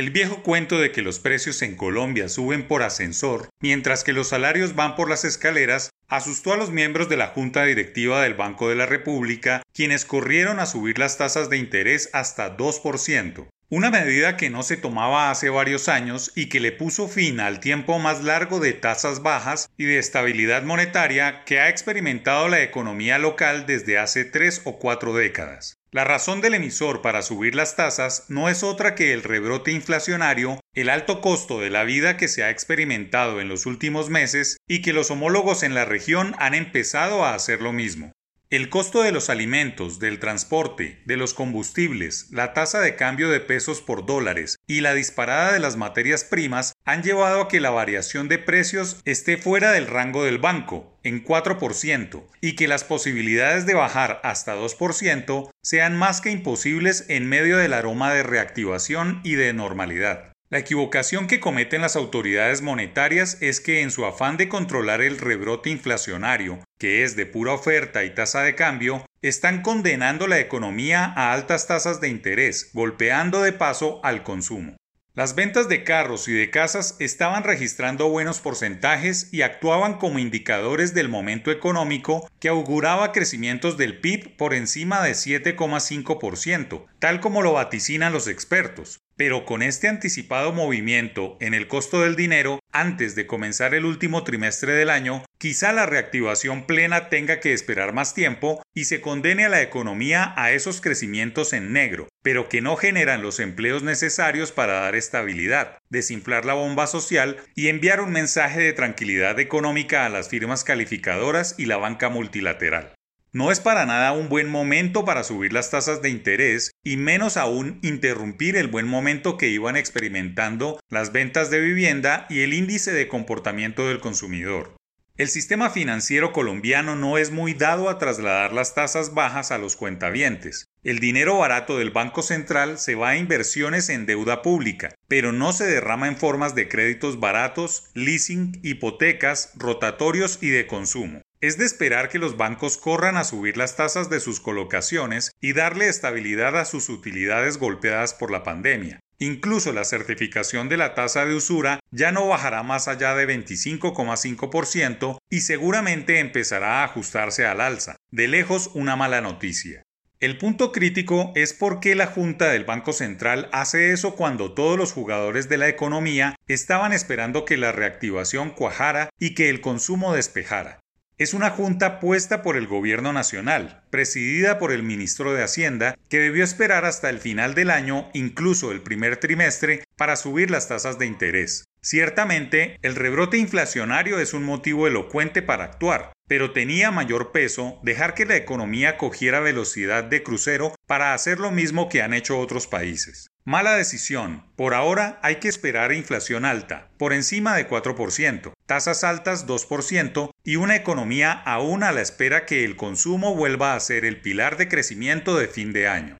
El viejo cuento de que los precios en Colombia suben por ascensor, mientras que los salarios van por las escaleras, asustó a los miembros de la Junta Directiva del Banco de la República, quienes corrieron a subir las tasas de interés hasta 2%. Una medida que no se tomaba hace varios años y que le puso fin al tiempo más largo de tasas bajas y de estabilidad monetaria que ha experimentado la economía local desde hace tres o cuatro décadas. La razón del emisor para subir las tasas no es otra que el rebrote inflacionario, el alto costo de la vida que se ha experimentado en los últimos meses y que los homólogos en la región han empezado a hacer lo mismo. El costo de los alimentos, del transporte, de los combustibles, la tasa de cambio de pesos por dólares y la disparada de las materias primas han llevado a que la variación de precios esté fuera del rango del banco, en 4%, y que las posibilidades de bajar hasta 2% sean más que imposibles en medio del aroma de reactivación y de normalidad. La equivocación que cometen las autoridades monetarias es que en su afán de controlar el rebrote inflacionario, que es de pura oferta y tasa de cambio, están condenando la economía a altas tasas de interés, golpeando de paso al consumo. Las ventas de carros y de casas estaban registrando buenos porcentajes y actuaban como indicadores del momento económico que auguraba crecimientos del PIB por encima de 7,5%, tal como lo vaticinan los expertos. Pero con este anticipado movimiento en el costo del dinero antes de comenzar el último trimestre del año, quizá la reactivación plena tenga que esperar más tiempo y se condene a la economía a esos crecimientos en negro, pero que no generan los empleos necesarios para dar estabilidad, desinflar la bomba social y enviar un mensaje de tranquilidad económica a las firmas calificadoras y la banca multilateral. No es para nada un buen momento para subir las tasas de interés y menos aún interrumpir el buen momento que iban experimentando las ventas de vivienda y el índice de comportamiento del consumidor. El sistema financiero colombiano no es muy dado a trasladar las tasas bajas a los cuentavientes. El dinero barato del Banco Central se va a inversiones en deuda pública, pero no se derrama en formas de créditos baratos, leasing, hipotecas, rotatorios y de consumo. Es de esperar que los bancos corran a subir las tasas de sus colocaciones y darle estabilidad a sus utilidades golpeadas por la pandemia. Incluso la certificación de la tasa de usura ya no bajará más allá de 25,5% y seguramente empezará a ajustarse al alza. De lejos una mala noticia. El punto crítico es por qué la Junta del Banco Central hace eso cuando todos los jugadores de la economía estaban esperando que la reactivación cuajara y que el consumo despejara. Es una junta puesta por el Gobierno Nacional, presidida por el ministro de Hacienda, que debió esperar hasta el final del año, incluso el primer trimestre, para subir las tasas de interés. Ciertamente, el rebrote inflacionario es un motivo elocuente para actuar, pero tenía mayor peso dejar que la economía cogiera velocidad de crucero para hacer lo mismo que han hecho otros países. Mala decisión. Por ahora hay que esperar inflación alta, por encima de 4%, tasas altas 2% y una economía aún a la espera que el consumo vuelva a ser el pilar de crecimiento de fin de año.